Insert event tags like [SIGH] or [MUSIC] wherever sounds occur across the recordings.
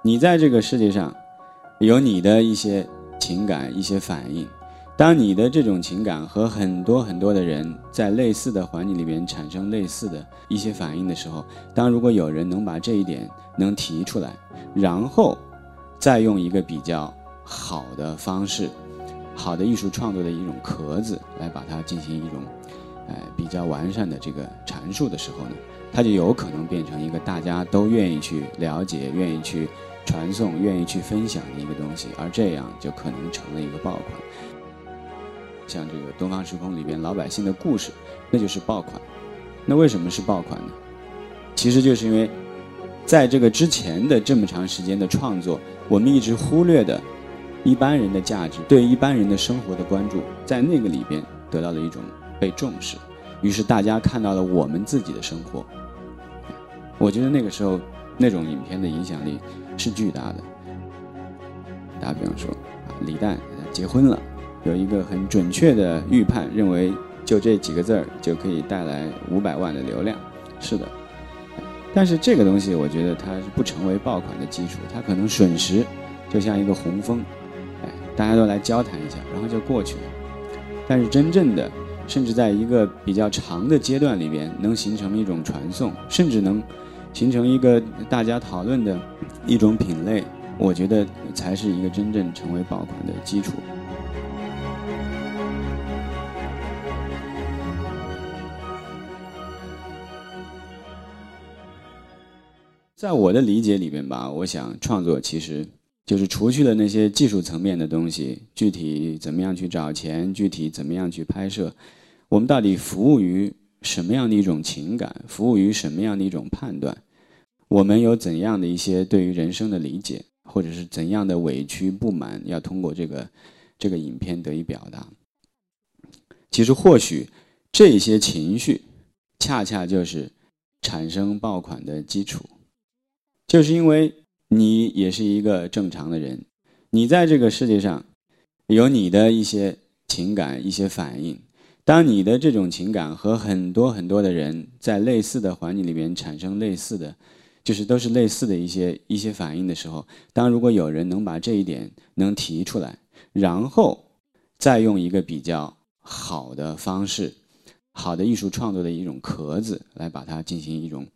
你在这个世界上，有你的一些情感、一些反应。当你的这种情感和很多很多的人在类似的环境里边产生类似的一些反应的时候，当如果有人能把这一点能提出来，然后再用一个比较好的方式、好的艺术创作的一种壳子来把它进行一种，呃比较完善的这个阐述的时候呢，它就有可能变成一个大家都愿意去了解、愿意去传送、愿意去分享的一个东西，而这样就可能成了一个爆款。像这个《东方时空》里边老百姓的故事，那就是爆款。那为什么是爆款呢？其实就是因为，在这个之前的这么长时间的创作，我们一直忽略的一般人的价值，对一般人的生活的关注，在那个里边得到了一种被重视。于是大家看到了我们自己的生活。我觉得那个时候那种影片的影响力是巨大的。打比方说，李诞结婚了。有一个很准确的预判，认为就这几个字儿就可以带来五百万的流量。是的，但是这个东西我觉得它是不成为爆款的基础，它可能瞬时就像一个洪峰，哎，大家都来交谈一下，然后就过去了。但是真正的，甚至在一个比较长的阶段里边，能形成一种传送，甚至能形成一个大家讨论的一种品类，我觉得才是一个真正成为爆款的基础。在我的理解里边吧，我想创作其实就是除去了那些技术层面的东西，具体怎么样去找钱，具体怎么样去拍摄，我们到底服务于什么样的一种情感，服务于什么样的一种判断，我们有怎样的一些对于人生的理解，或者是怎样的委屈不满，要通过这个这个影片得以表达。其实或许这些情绪，恰恰就是产生爆款的基础。就是因为你也是一个正常的人，你在这个世界上有你的一些情感、一些反应。当你的这种情感和很多很多的人在类似的环境里面产生类似的，就是都是类似的一些一些反应的时候，当如果有人能把这一点能提出来，然后再用一个比较好的方式、好的艺术创作的一种壳子来把它进行一种。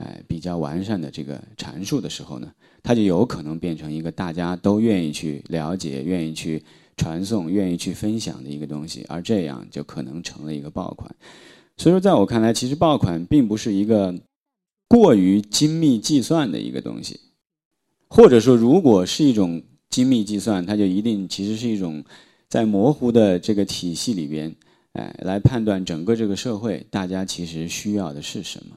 哎，比较完善的这个阐述的时候呢，它就有可能变成一个大家都愿意去了解、愿意去传送、愿意去分享的一个东西，而这样就可能成了一个爆款。所以说，在我看来，其实爆款并不是一个过于精密计算的一个东西，或者说，如果是一种精密计算，它就一定其实是一种在模糊的这个体系里边，哎，来判断整个这个社会大家其实需要的是什么。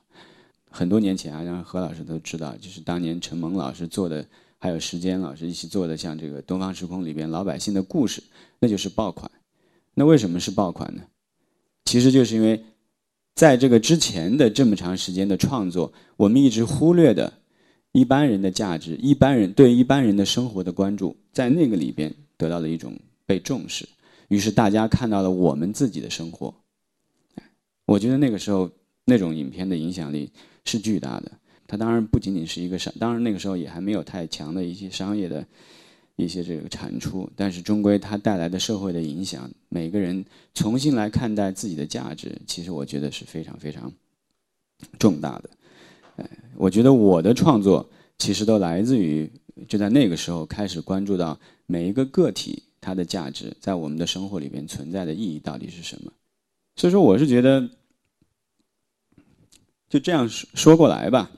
很多年前啊，让何老师都知道，就是当年陈蒙老师做的，还有时间老师一起做的，像这个《东方时空》里边老百姓的故事，那就是爆款。那为什么是爆款呢？其实就是因为，在这个之前的这么长时间的创作，我们一直忽略的一般人的价值，一般人对一般人的生活的关注，在那个里边得到了一种被重视，于是大家看到了我们自己的生活。我觉得那个时候那种影片的影响力。是巨大的，它当然不仅仅是一个商，当然那个时候也还没有太强的一些商业的一些这个产出，但是终归它带来的社会的影响，每个人重新来看待自己的价值，其实我觉得是非常非常重大的。哎，我觉得我的创作其实都来自于就在那个时候开始关注到每一个个体它的价值在我们的生活里边存在的意义到底是什么，所以说我是觉得。就这样说说过来吧，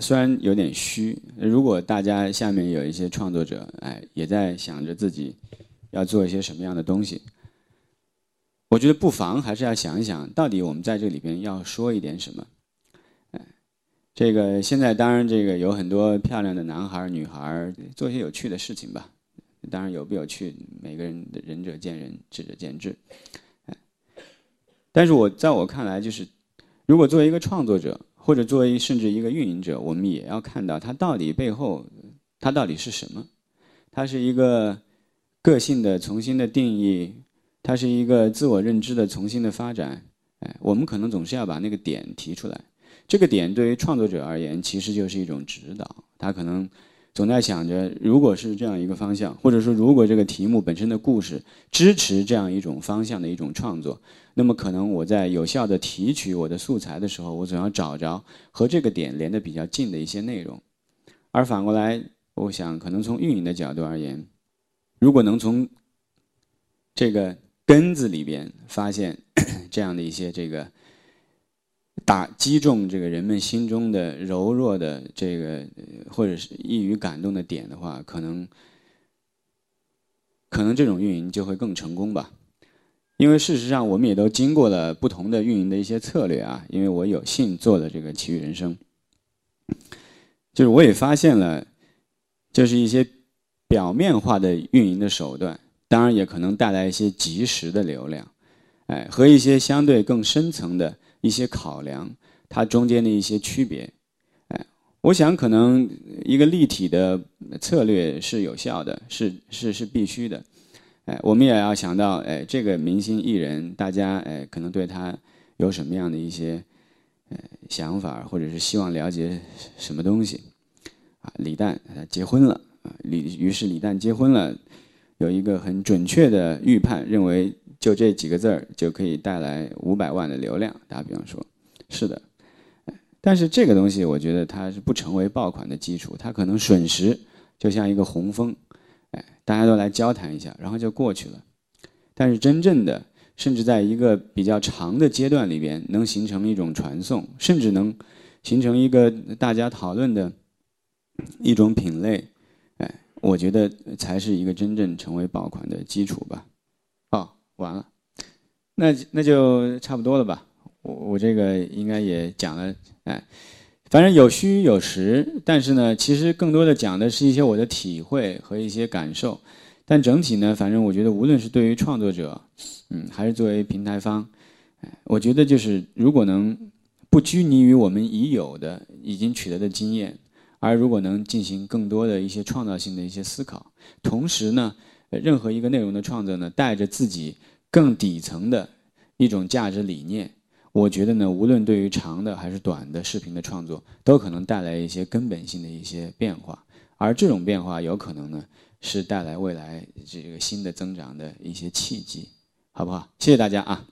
虽然有点虚。如果大家下面有一些创作者，哎，也在想着自己要做一些什么样的东西，我觉得不妨还是要想一想，到底我们在这里边要说一点什么。哎，这个现在当然这个有很多漂亮的男孩女孩做一些有趣的事情吧。当然有不有趣，每个人的仁者见仁，智者见智。哎，但是我在我看来就是。如果作为一个创作者，或者作为甚至一个运营者，我们也要看到它到底背后，它到底是什么？它是一个个性的重新的定义，它是一个自我认知的重新的发展。哎，我们可能总是要把那个点提出来。这个点对于创作者而言，其实就是一种指导，他可能总在想着，如果是这样一个方向，或者说如果这个题目本身的故事支持这样一种方向的一种创作，那么可能我在有效的提取我的素材的时候，我总要找着和这个点连得比较近的一些内容。而反过来，我想可能从运营的角度而言，如果能从这个根子里边发现 [COUGHS] 这样的一些这个打击中这个人们心中的柔弱的这个或者是易于感动的点的话，可能可能这种运营就会更成功吧。因为事实上，我们也都经过了不同的运营的一些策略啊。因为我有幸做了这个奇遇人生，就是我也发现了，就是一些表面化的运营的手段。当然也可能带来一些及时的流量，哎，和一些相对更深层的一些考量，它中间的一些区别，哎，我想可能一个立体的策略是有效的，是是是必须的，哎，我们也要想到，哎，这个明星艺人，大家哎可能对他有什么样的一些呃想法，或者是希望了解什么东西，啊，李诞他结婚了，啊，李于是李诞结婚了。有一个很准确的预判，认为就这几个字儿就可以带来五百万的流量。打比方说，是的，但是这个东西我觉得它是不成为爆款的基础，它可能瞬时就像一个洪峰，哎，大家都来交谈一下，然后就过去了。但是真正的，甚至在一个比较长的阶段里边，能形成一种传送，甚至能形成一个大家讨论的一种品类。哎我觉得才是一个真正成为爆款的基础吧。完了，那那就差不多了吧。我我这个应该也讲了，哎，反正有虚有实，但是呢，其实更多的讲的是一些我的体会和一些感受。但整体呢，反正我觉得无论是对于创作者，嗯，还是作为平台方，哎，我觉得就是如果能不拘泥于我们已有的、已经取得的经验。而如果能进行更多的一些创造性的一些思考，同时呢，任何一个内容的创作呢，带着自己更底层的一种价值理念，我觉得呢，无论对于长的还是短的视频的创作，都可能带来一些根本性的一些变化。而这种变化有可能呢，是带来未来这个新的增长的一些契机，好不好？谢谢大家啊。